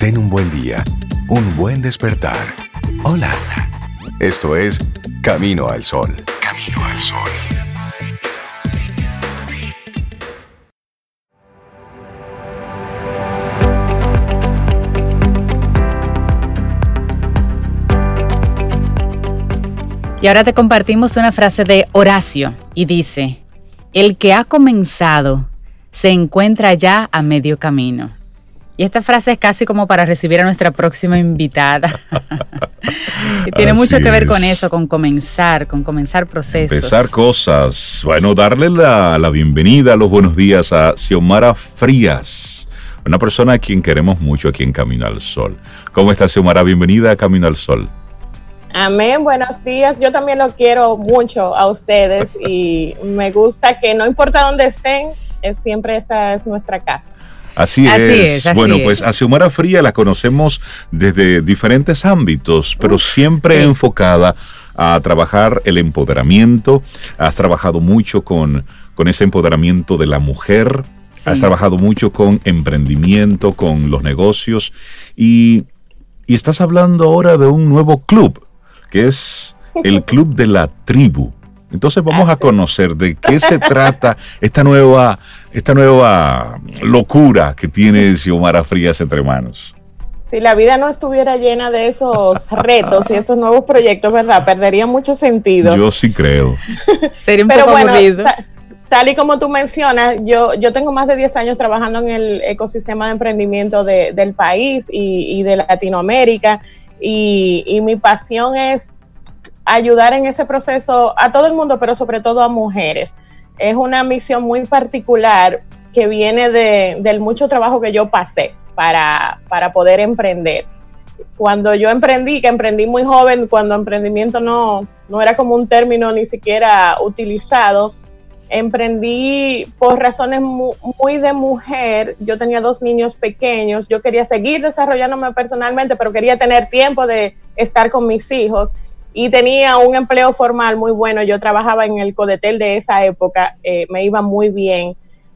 Ten un buen día, un buen despertar. Hola. Esto es Camino al Sol. Camino al Sol. Y ahora te compartimos una frase de Horacio y dice, el que ha comenzado se encuentra ya a medio camino. Y esta frase es casi como para recibir a nuestra próxima invitada. y tiene mucho que ver con eso, con comenzar, con comenzar procesos. Empezar cosas. Bueno, darle la, la bienvenida, los buenos días a Xiomara Frías, una persona a quien queremos mucho aquí en Camino al Sol. ¿Cómo está Xiomara? Bienvenida a Camino al Sol. Amén, buenos días. Yo también lo quiero mucho a ustedes y me gusta que no importa dónde estén, es, siempre esta es nuestra casa. Así, es. bueno, pues a Xiomara Fría la conocemos desde diferentes ámbitos, pero siempre enfocada a trabajar el empoderamiento. Has trabajado mucho con, con ese empoderamiento de la mujer. Has trabajado mucho con emprendimiento, con los negocios. Y, y estás hablando ahora de un nuevo club que es el Club de la Tribu. Entonces vamos a conocer de qué se trata esta nueva, esta nueva locura que tiene Xiomara Frías entre manos. Si la vida no estuviera llena de esos retos y esos nuevos proyectos, ¿verdad? Perdería mucho sentido. Yo sí creo. Sería un Pero poco bueno, tal y como tú mencionas, yo, yo tengo más de 10 años trabajando en el ecosistema de emprendimiento del país y, y de Latinoamérica y, mi pasión es ayudar en ese proceso a todo el mundo, pero sobre todo a mujeres. Es una misión muy particular que viene de, del mucho trabajo que yo pasé para, para poder emprender. Cuando yo emprendí, que emprendí muy joven, cuando emprendimiento no, no era como un término ni siquiera utilizado, emprendí por razones muy, de mujer. Yo tenía dos niños pequeños, yo quería seguir desarrollándome personalmente, pero quería tener tiempo de estar con mis hijos y tenía un empleo formal muy bueno. Yo trabajaba en el Codetel de esa época, eh, me iba muy bien,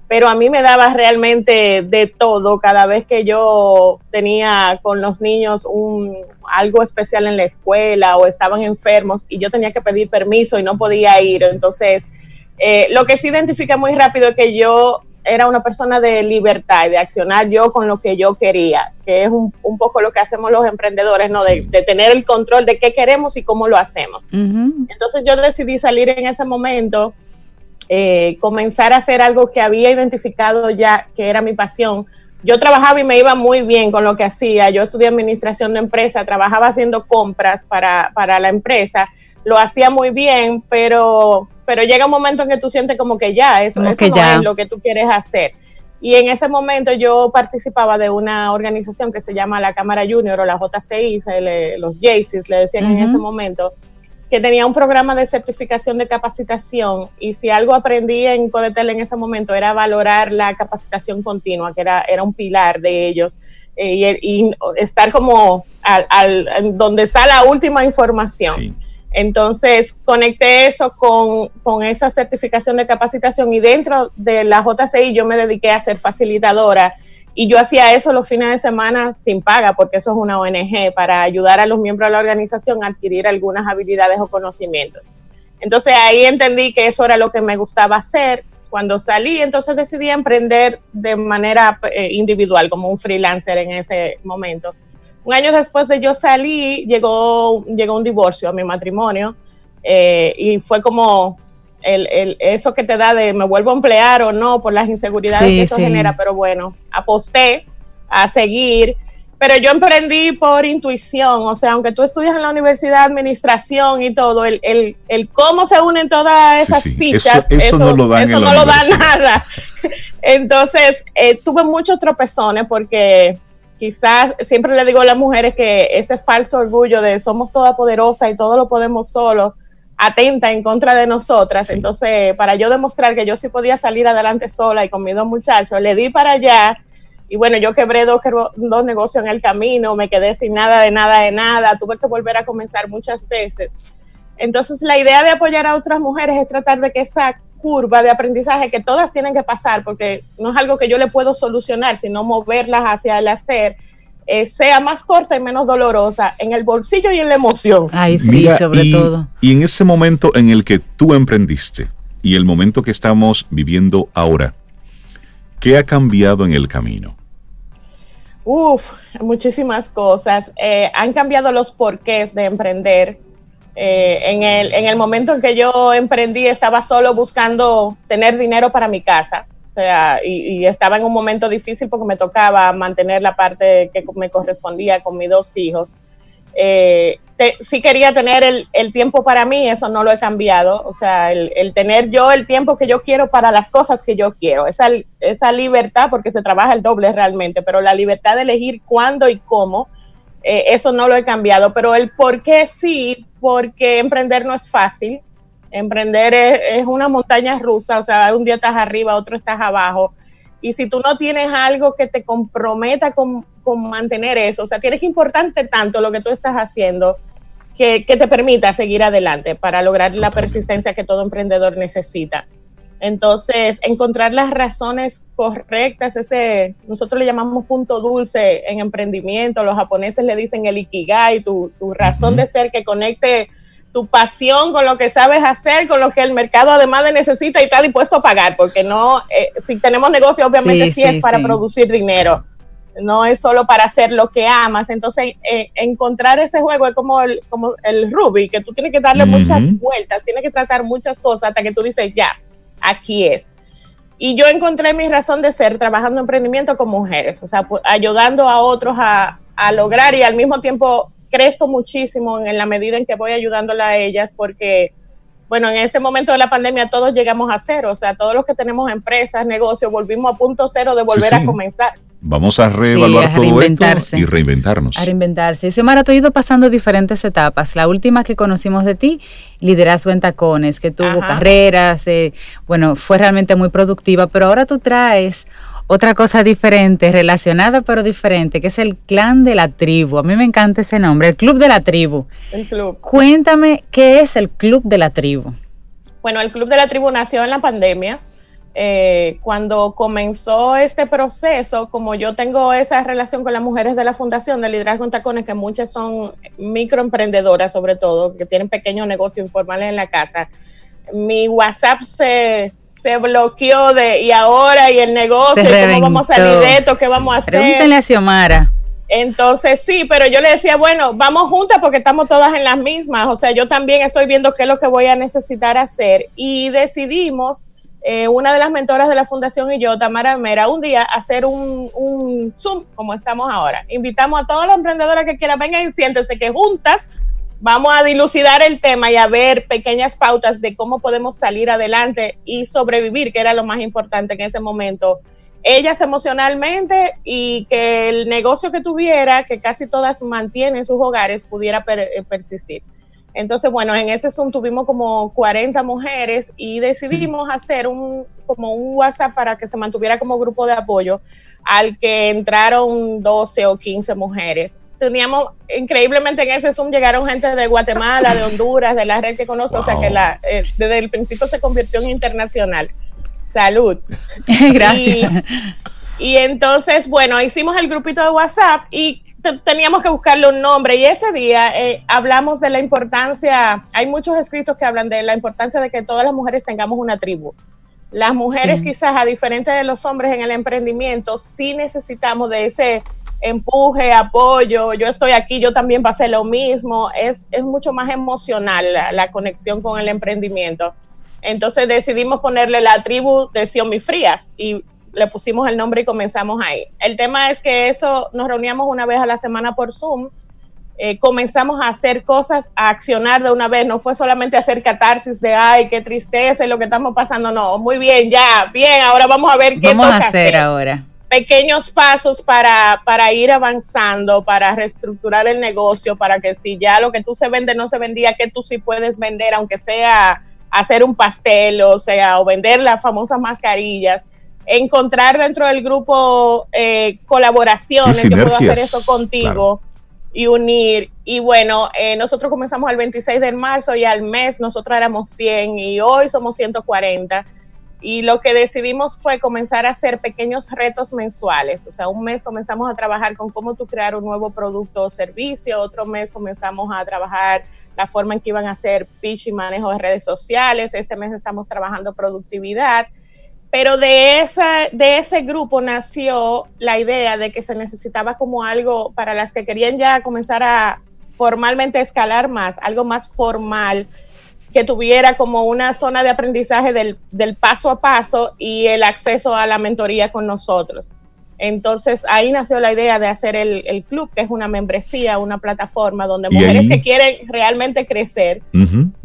pero a mí me daba realmente de todo cada vez que yo tenía con los niños un, algo especial en la escuela o estaban enfermos y yo tenía que pedir permiso y no podía ir. Entonces, eh, lo que sí identifica muy rápido es que yo era una persona de libertad y de accionar yo con lo que yo quería, que es un, poco lo que hacemos los emprendedores, ¿no? De, tener el control de qué queremos y cómo lo hacemos. Entonces yo decidí salir en ese momento, eh, comenzar a hacer algo que había identificado ya que era mi pasión. Yo trabajaba y me iba muy bien con lo que hacía. Yo estudié administración de empresa, trabajaba haciendo compras para, para la empresa, lo hacía muy bien, pero pero llega un momento en que tú sientes como que ya, eso, no es lo que tú quieres hacer. Y en ese momento yo participaba de una organización que se llama la Cámara Junior o la JCI, los JCs le decían en ese momento, que tenía un programa de certificación de capacitación y si algo aprendí en Codetel en ese momento era valorar la capacitación continua, que era, era un pilar de ellos, eh, y, estar como al, donde está la última información. Sí. Entonces, conecté eso con, esa certificación de capacitación y dentro de la JCI yo me dediqué a ser facilitadora y yo hacía eso los fines de semana sin paga porque eso es una ONG para ayudar a los miembros de la organización a adquirir algunas habilidades o conocimientos. Entonces ahí entendí que eso era lo que me gustaba hacer. Cuando salí, entonces decidí emprender de manera eh, individual, como un freelancer en ese momento un año después de yo salí, llegó, llegó un divorcio a mi matrimonio eh, y fue como el, eso que te da de me vuelvo a emplear o no por las inseguridades que eso genera, pero bueno, aposté a seguir. Pero yo emprendí por intuición, o sea, aunque tú estudias en la universidad de administración y todo, el, el, cómo se unen todas esas fichas, eso, no lo da, nada. Entonces, eh, tuve muchos tropezones porque quizás siempre le digo a las mujeres que ese falso orgullo de somos toda poderosa y todo lo podemos solo, atenta en contra de nosotras. Entonces, para yo demostrar que yo sí podía salir adelante sola y con mis dos muchachos, le di para allá. Y bueno, yo quebré dos, dos negocios en el camino, me quedé sin nada de nada de nada, tuve que volver a comenzar muchas veces. Entonces, la idea de apoyar a otras mujeres es tratar de que esa curva de aprendizaje que todas tienen que pasar, porque no es algo que yo le puedo solucionar, sino moverlas hacia el hacer, eh, sea más corta y menos dolorosa en el bolsillo y en la emoción. Ay, sí, sobre todo. Y en ese momento en el que tú emprendiste y el momento que estamos viviendo ahora, ¿qué ha cambiado en el camino? Uf, muchísimas cosas. Eh, han cambiado los porqués de emprender. Eh, en, el, en el momento en que yo emprendí estaba solo buscando tener dinero para mi casa. O sea, y, estaba en un momento difícil porque me tocaba mantener la parte que me correspondía con mis dos hijos. Eh, sí quería tener el, el, tiempo para mí, eso no lo he cambiado, o sea, el, el, tener yo el tiempo que yo quiero para las cosas que yo quiero, esa, esa libertad, porque se trabaja el doble realmente, pero la libertad de elegir cuándo y cómo, eh, eso no lo he cambiado, pero el por qué sí, porque emprender no es fácil, Emprender es, una montaña rusa, o sea, un día estás arriba, otro estás abajo. Y si tú no tienes algo que te comprometa con, mantener eso, o sea, tienes que importarte tanto lo que tú estás haciendo que, te permita seguir adelante para lograr la persistencia que todo emprendedor necesita. Entonces, encontrar las razones correctas, ese, nosotros le llamamos punto dulce en emprendimiento, los japoneses le dicen el ikigai, tu, tu razón de ser que conecte tu pasión con lo que sabes hacer, con lo que el mercado además de necesita y está dispuesto a pagar, porque no, eh, si tenemos negocio, obviamente sí, es para producir dinero, no es solo para hacer lo que amas. Entonces, eh, encontrar ese juego es como el, como el Ruby, que tú tienes que darle muchas vueltas, tienes que tratar muchas cosas hasta que tú dices, ya, aquí es. Y yo encontré mi razón de ser trabajando en emprendimiento con mujeres, o sea, ayudando a otros a, a lograr y al mismo tiempo crezco muchísimo en la medida en que voy ayudándola a ellas porque, bueno, en este momento de la pandemia todos llegamos a cero, o sea, todos los que tenemos empresas, negocios, volvimos a punto cero de volver a comenzar. Vamos a reevaluar todo esto y reinventarnos. A reinventarse. Y Xiomara, tú has ido pasando diferentes etapas. La última que conocimos de ti, liderazgo en tacones, que tuvo carreras, eh, bueno, fue realmente muy productiva, pero ahora tú traes otra cosa diferente, relacionada pero diferente, que es el clan de la tribu. A mí me encanta ese nombre, el club de la tribu. El club. Cuéntame, ¿qué es el club de la tribu? Bueno, el club de la tribu nació en la pandemia. Eh, cuando comenzó este proceso, como yo tengo esa relación con las mujeres de la Fundación de Liderazgo en Tacones, que muchas son microemprendedoras sobre todo, que tienen pequeños negocios informales en la casa, mi WhatsApp se se bloqueó de y ahora y el negocio, cómo vamos a salir de esto, qué vamos a hacer. Pregúntenle a Xiomara. Entonces sí, pero yo le decía, bueno, vamos juntas porque estamos todas en las mismas, o sea, yo también estoy viendo qué es lo que voy a necesitar hacer y decidimos, eh, una de las mentoras de la fundación y yo, Tamara Mera, un día hacer un, Zoom como estamos ahora. Invitamos a todas las emprendedoras que quieran, vengan y siéntense que juntas vamos a dilucidar el tema y a ver pequeñas pautas de cómo podemos salir adelante y sobrevivir, que era lo más importante en ese momento. Ellas emocionalmente y que el negocio que tuviera, que casi todas mantienen sus hogares, pudiera eh, persistir. Entonces, bueno, en ese Zoom tuvimos como 40 mujeres y decidimos hacer un, como un WhatsApp para que se mantuviera como grupo de apoyo al que entraron 12 o 15 mujeres teníamos, increíblemente en ese Zoom llegaron gente de Guatemala, de Honduras, de la red que conozco, o sea que la, eh, desde el principio se convirtió en internacional. Salud. Gracias. Y, entonces, bueno, hicimos el grupito de WhatsApp y teníamos que buscarle un nombre y ese día eh, hablamos de la importancia, hay muchos escritos que hablan de la importancia de que todas las mujeres tengamos una tribu. Las mujeres quizás a diferencia de los hombres en el emprendimiento sí necesitamos de ese empuje, apoyo, yo estoy aquí, yo también pasé lo mismo, es, es mucho más emocional la, conexión con el emprendimiento. Entonces decidimos ponerle la tribu de Xiaomi Frías y le pusimos el nombre y comenzamos ahí. El tema es que eso nos reuníamos una vez a la semana por Zoom, eh, comenzamos a hacer cosas, a accionar de una vez, no fue solamente hacer catarsis de, ay, qué tristeza y lo que estamos pasando, no, muy bien, ya, bien, ahora vamos a ver qué vamos a hacer ahora pequeños pasos para, para ir avanzando, para reestructurar el negocio, para que si ya lo que tú se vende no se vendía, que tú sí puedes vender, aunque sea hacer un pastel, o sea, o vender las famosas mascarillas. Encontrar dentro del grupo eh, colaboraciones, que puedo hacer esto contigo. y unir. Y bueno, eh, nosotros comenzamos el 26 de marzo y al mes nosotros éramos 100 y hoy somos 140 Y lo que decidimos fue comenzar a hacer pequeños retos mensuales. O sea, un mes comenzamos a trabajar con cómo tú crear un nuevo producto o servicio, otro mes comenzamos a trabajar la forma en que iban a hacer pitch y manejo de redes sociales, este mes estamos trabajando productividad. Pero de, esa, de ese grupo nació la idea de que se necesitaba como algo para las que querían ya comenzar a formalmente escalar más, algo más formal, que tuviera como una zona de aprendizaje del, del, paso a paso y el acceso a la mentoría con nosotros. Entonces ahí nació la idea de hacer el, el club, que es una membresía, una plataforma donde mujeres que quieren realmente crecer.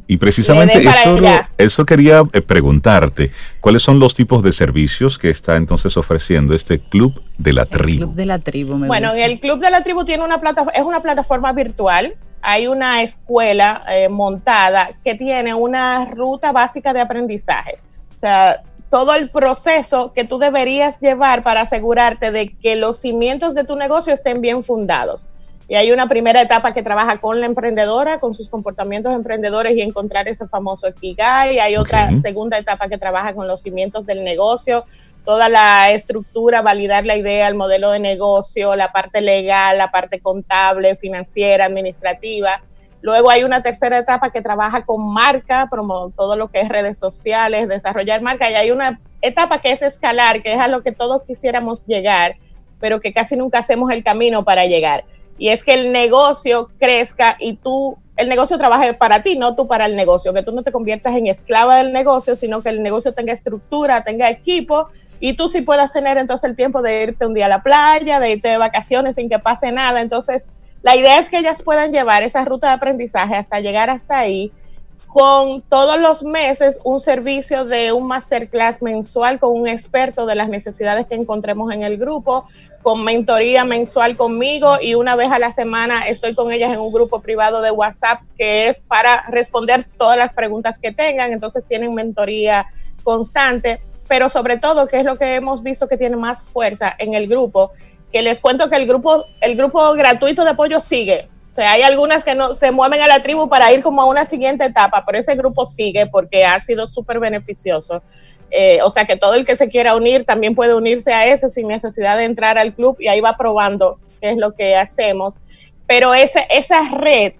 Y precisamente eso, eso, quería eh, preguntarte, ¿cuáles son los tipos de servicios que está entonces ofreciendo este club de la tribu? Club de la tribu, me Bueno, el club de la tribu tiene una plataforma, es una plataforma virtual hay una escuela eh, montada que tiene una ruta básica de aprendizaje. O sea, todo el proceso que tú deberías llevar para asegurarte de que los cimientos de tu negocio estén bien fundados. Y hay una primera etapa que trabaja con la emprendedora, con sus comportamientos emprendedores y encontrar ese famoso Ikigai. Hay otra segunda etapa que trabaja con los cimientos del negocio, toda la estructura, validar la idea, el modelo de negocio, la parte legal, la parte contable, financiera, administrativa. Luego hay una tercera etapa que trabaja con marca, promo, todo lo que es redes sociales, desarrollar marca. Y hay una etapa que es escalar, que es a lo que todos quisiéramos llegar, pero que casi nunca hacemos el camino para llegar. Y es que el negocio crezca y tú, el negocio trabaje para ti, no tú para el negocio, que tú no te conviertas en esclava del negocio, sino que el negocio tenga estructura, tenga equipo y tú sí puedas tener entonces el tiempo de irte un día a la playa, de irte de vacaciones sin que pase nada. Entonces, la idea es que ellas puedan llevar esa ruta de aprendizaje hasta llegar hasta ahí con todos los meses un servicio de un masterclass mensual con un experto de las necesidades que encontremos en el grupo, con mentoría mensual conmigo y una vez a la semana estoy con ellas en un grupo privado de WhatsApp que es para responder todas las preguntas que tengan, entonces tienen mentoría constante pero sobre todo, que es lo que hemos visto que tiene más fuerza en el grupo, que les cuento que el grupo, el grupo gratuito de apoyo sigue. O sea, hay algunas que no se mueven a la tribu para ir como a una siguiente etapa, pero ese grupo sigue porque ha sido súper beneficioso. Eh, o sea, que todo el que se quiera unir también puede unirse a ese sin necesidad de entrar al club y ahí va probando qué es lo que hacemos. Pero ese, esa red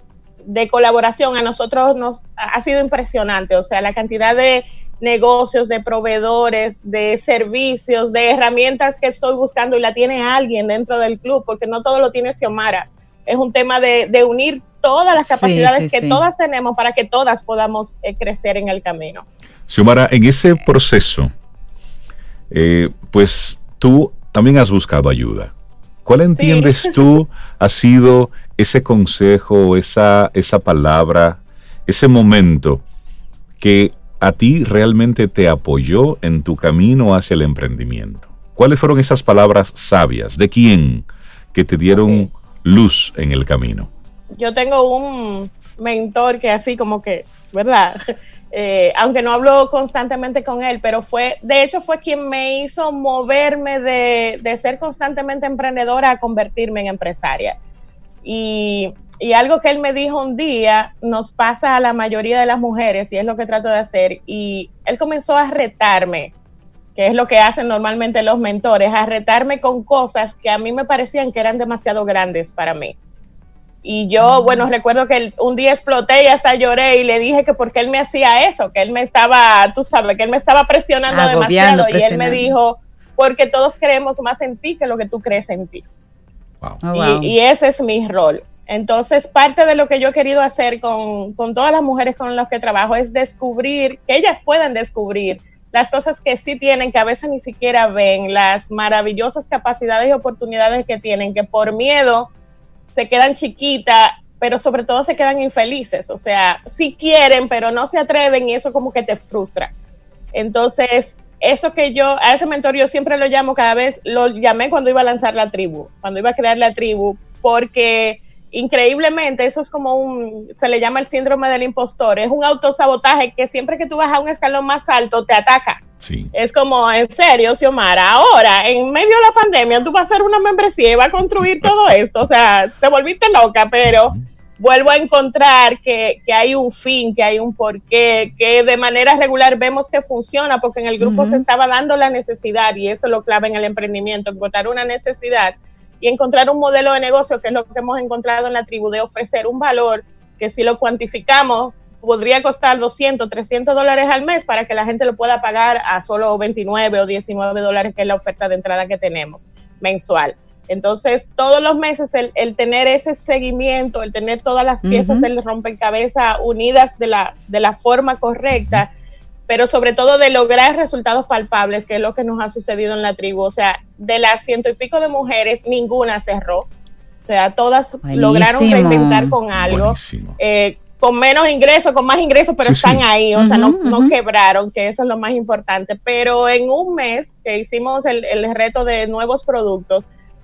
de colaboración a nosotros nos ha sido impresionante. O sea, la cantidad de negocios, de proveedores, de servicios, de herramientas que estoy buscando y la tiene alguien dentro del club, porque no todo lo tiene Xiomara. Es un tema de, unir todas las capacidades que todas tenemos para que todas podamos eh, crecer en el camino. Xiomara, en ese proceso, eh, pues tú también has buscado ayuda. ¿Cuál entiendes tú ha sido ese consejo, esa, esa palabra, ese momento que a ti realmente te apoyó en tu camino hacia el emprendimiento? ¿Cuáles fueron esas palabras sabias? ¿De quién que te dieron luz en el camino? Yo tengo un mentor que así como que, ¿verdad? Eh, aunque no hablo constantemente con él, pero fue, de hecho fue quien me hizo moverme de, de ser constantemente emprendedora a convertirme en empresaria. Y y algo que él me dijo un día nos pasa a la mayoría de las mujeres y es lo que trato de hacer. Y él comenzó a retarme, que es lo que hacen normalmente los mentores, a retarme con cosas que a mí me parecían que eran demasiado grandes para mí. Y yo, mm. bueno, recuerdo que un día exploté y hasta lloré y le dije que porque él me hacía eso, que él me estaba, tú sabes, que él me estaba presionando demasiado. Y él me dijo, porque todos creemos más en ti que lo que tú crees en ti. Oh, y, ese es mi rol. Entonces, parte de lo que yo he querido hacer con, todas las mujeres con las que trabajo es descubrir, que ellas puedan descubrir las cosas que sí tienen, que a veces ni siquiera ven, las maravillosas capacidades y oportunidades que tienen, que por miedo se quedan chiquitas, pero sobre todo se quedan infelices. O sea, sí quieren, pero no se atreven y eso como que te frustra. Entonces, eso que yo, a ese mentor yo siempre lo llamo, cada vez lo llamé cuando iba a lanzar la tribu, cuando iba a crear la tribu, porque increíblemente, eso es como un, se le llama el síndrome del impostor, es un autosabotaje que siempre que tú vas a un escalón más alto te ataca. Sí. Es como, en serio, Xiomara, ahora, en medio de la pandemia, tú vas a hacer una membresía y vas a construir todo esto, o sea, te volviste loca, pero vuelvo a encontrar que, hay un fin, que hay un porqué, que de manera regular vemos que funciona, porque en el grupo se estaba dando la necesidad, y eso es lo clave en el emprendimiento, encontrar una necesidad y encontrar un modelo de negocio, que es lo que hemos encontrado en la tribu, de ofrecer un valor que si lo cuantificamos podría costar 200, 300 dólares al mes para que la gente lo pueda pagar a solo 29 o 19 dólares, que es la oferta de entrada que tenemos mensual. Entonces, todos los meses el, tener ese seguimiento, el tener todas las piezas del rompecabezas unidas de la, de la forma correcta, pero sobre todo de lograr resultados palpables, que es lo que nos ha sucedido en la tribu. O sea, de las ciento y pico de mujeres, ninguna cerró. O sea, todas lograron reinventar con algo. Eh, con menos ingresos, con más ingresos, pero están ahí, o sea, no, no, quebraron, que eso es lo más importante. Pero en un mes que hicimos el, el reto de nuevos productos,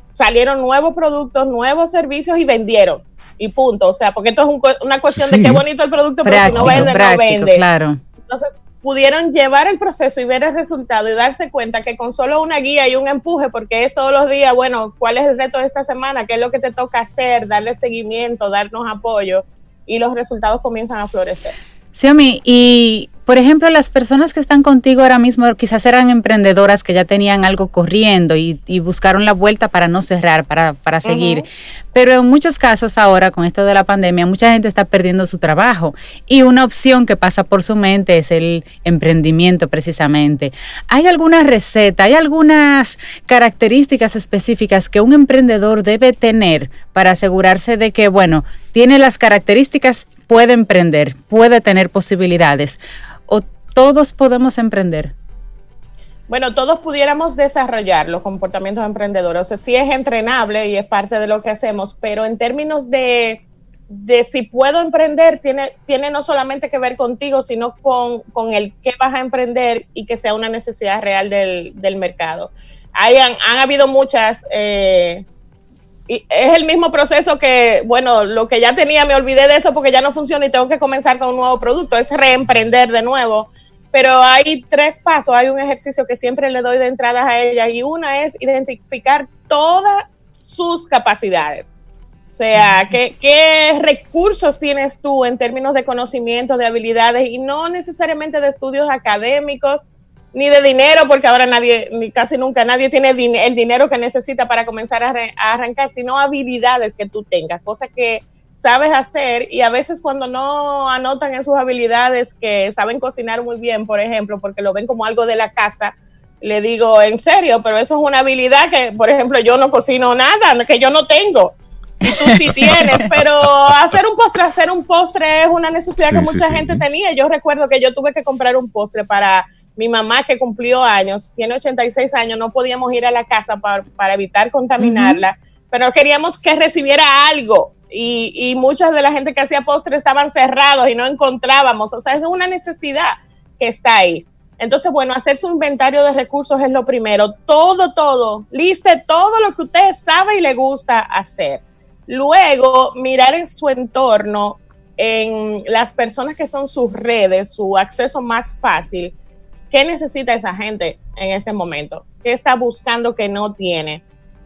salieron nuevos productos, nuevos servicios y vendieron. Y punto. O sea, porque esto es una cuestión de qué bonito el producto, pero si no vende, no vende. Claro. Entonces, pudieron llevar el proceso y ver el resultado y darse cuenta que con solo una guía y un empuje, porque es todos los días, bueno, ¿cuál es el reto de esta semana? ¿Qué es lo que te toca hacer? Darle seguimiento, darnos apoyo y los resultados comienzan a florecer. Xiaomi, y por ejemplo, las personas que están contigo ahora mismo quizás eran emprendedoras que ya tenían algo corriendo y, buscaron la vuelta para no cerrar, para, para seguir. Pero en muchos casos ahora, con esto de la pandemia, mucha gente está perdiendo su trabajo y una opción que pasa por su mente es el emprendimiento precisamente. ¿Hay alguna receta, hay algunas características específicas que un emprendedor debe tener para asegurarse de que, bueno, tiene las características, puede emprender, puede tener posibilidades? ¿O todos podemos emprender? Bueno, todos pudiéramos desarrollar los comportamientos emprendedores. O sea, sí es entrenable y es parte de lo que hacemos, pero en términos de, de si puedo emprender, tiene, tiene no solamente que ver contigo, sino con, con el qué vas a emprender y que sea una necesidad real del, del mercado. Hay, han, han habido muchas eh, y es el mismo proceso que, bueno, lo que ya tenía, me olvidé de eso porque ya no funciona y tengo que comenzar con un nuevo producto, es reemprender de nuevo. Pero hay tres pasos, hay un ejercicio que siempre le doy de entrada a ella y una es identificar todas sus capacidades. O sea, ¿qué, ¿qué, recursos tienes tú en términos de conocimiento, de habilidades y no necesariamente de estudios académicos, ni de dinero, porque ahora nadie, ni casi nunca nadie tiene el dinero que necesita para comenzar a, arrancar, sino habilidades que tú tengas, cosas que sabes hacer y a veces cuando no anotan en sus habilidades que saben cocinar muy bien, por ejemplo, porque lo ven como algo de la casa, le digo, en serio, pero eso es una habilidad que, por ejemplo, yo no cocino nada, que yo no tengo. Y tú sí tienes, pero hacer un postre, hacer un postre es una necesidad que mucha gente tenía. Yo recuerdo que yo tuve que comprar un postre para mi mamá que cumplió años, tiene 86 años, no podíamos ir a la casa para, evitar contaminarla, pero queríamos que recibiera algo. Y, y mucha de la gente que hacía postres estaban cerrados y no encontrábamos. O sea, es una necesidad que está ahí. Entonces, bueno, hacer su inventario de recursos es lo primero. Todo, todo. Liste todo lo que usted sabe y le gusta hacer. Luego, mirar en su entorno, en las personas que son sus redes, su acceso más fácil ¿Qué necesita esa gente en este momento? ¿Qué está buscando que no tiene?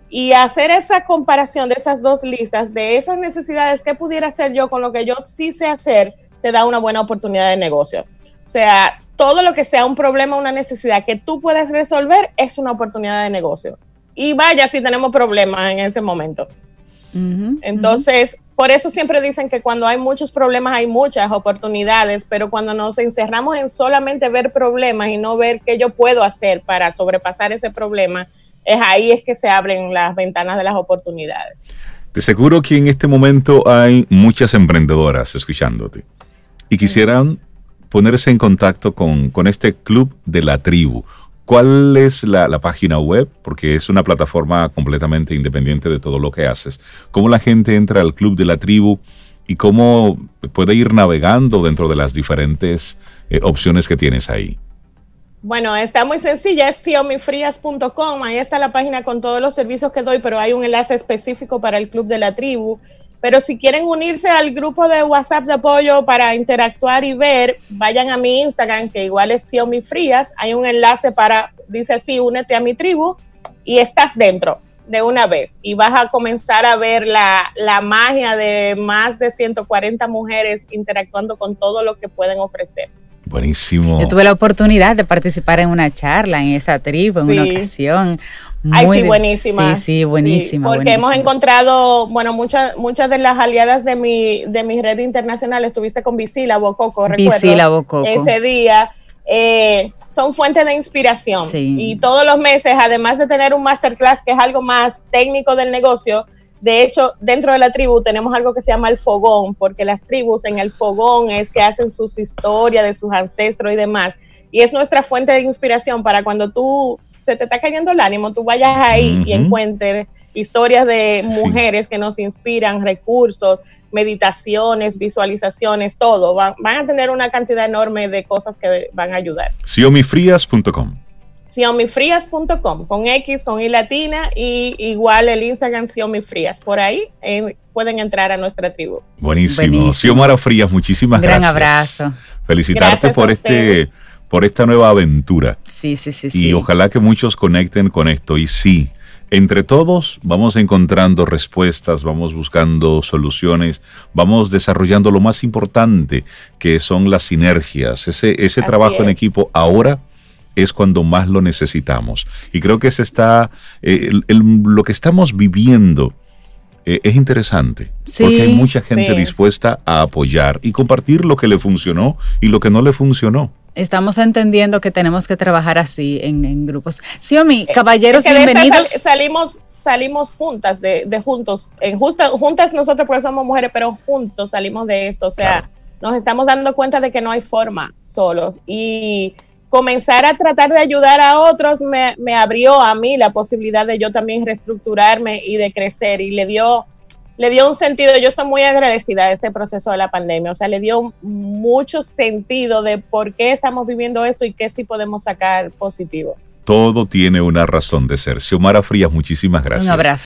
Y hacer esa comparación de esas dos listas, de esas necesidades, ¿qué pudiera hacer yo con lo que yo sí sé hacer? Te da una buena oportunidad de negocio. O sea, todo lo que sea un problema, una necesidad que tú puedas resolver es una oportunidad de negocio. Y vaya si tenemos problemas en este momento. Entonces, por eso siempre dicen que cuando hay muchos problemas hay muchas oportunidades, pero cuando nos encerramos en solamente ver problemas y no ver qué yo puedo hacer para sobrepasar ese problema, es ahí es que se abren las ventanas de las oportunidades. De seguro que en este momento hay muchas emprendedoras escuchándote y quisieran ponerse en contacto con, con este club de la tribu ¿Cuál es la, página web? Porque es una plataforma completamente independiente de todo lo que haces. ¿Cómo la gente entra al club de la tribu y cómo puede ir navegando dentro de las diferentes eh, opciones que tienes ahí? Bueno, está muy sencilla, es siomifrias.com, ahí está la página con todos los servicios que doy, pero hay un enlace específico para el Club de la Tribu pero si quieren unirse al grupo de WhatsApp de apoyo para interactuar y ver, vayan a mi Instagram, que igual es Xiaomi Frías. Hay un enlace para, dice así, únete a mi tribu y estás dentro. de una vez y vas a comenzar a ver la, la, magia de más de 140 mujeres interactuando con todo lo que pueden ofrecer. Buenísimo. Yo tuve la oportunidad de participar en una charla en esa tribu en una ocasión. Ay, sí, buenísima. Sí, sí, buenísima. porque hemos encontrado, bueno, muchas muchas de las aliadas de mi, de mi red internacional, estuviste con Visila Bococo, recuerdo. Visila Bococo. Ese día. Eh, son fuentes de inspiración. Y todos los meses, además de tener un masterclass que es algo más técnico del negocio, de hecho, dentro de la tribu tenemos algo que se llama el fogón, porque las tribus en el fogón es que hacen sus historias de sus ancestros y demás. Y es nuestra fuente de inspiración para cuando tú se te está cayendo el ánimo, tú vayas ahí y encuentres historias de mujeres que nos inspiran, recursos, meditaciones, visualizaciones, todo. Van, a tener una cantidad enorme de cosas que van a ayudar. Xiomifrías.com Xiomifrías.com, con X, con I latina y igual el Instagram Xiomifrías. Por ahí eh, pueden entrar a nuestra tribu. Buenísimo. Xiomara Frías, muchísimas gracias. Gran abrazo. Felicitarte por este por esta nueva aventura. Sí, sí, sí. Y ojalá que muchos conecten con esto. Y sí, entre todos vamos encontrando respuestas, vamos buscando soluciones, vamos desarrollando lo más importante, que son las sinergias. Ese, ese trabajo en equipo ahora es cuando más lo necesitamos. Y creo que se está, eh, lo que estamos viviendo eh, es interesante, porque hay mucha gente dispuesta a apoyar y compartir lo que le funcionó y lo que no le funcionó estamos entendiendo que tenemos que trabajar así en, grupos. Xiaomi, eh, caballeros, bienvenidos. salimos, salimos juntas, de, de juntos, en justa, juntas nosotros porque somos mujeres, pero juntos salimos de esto. O sea, nos estamos dando cuenta de que no hay forma solos. Y comenzar a tratar de ayudar a otros me, me abrió a mí la posibilidad de yo también reestructurarme y de crecer. Y le dio le dio un sentido, yo estoy muy agradecida a este proceso de la pandemia, o sea, le dio mucho sentido de por qué estamos viviendo esto y qué sí podemos sacar positivo. Todo tiene una razón de ser. Xiomara Frías, muchísimas gracias. Un abrazo.